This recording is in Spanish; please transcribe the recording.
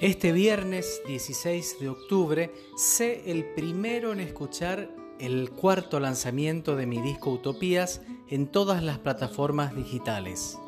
Este viernes 16 de octubre, sé el primero en escuchar el cuarto lanzamiento de mi disco Utopías en todas las plataformas digitales.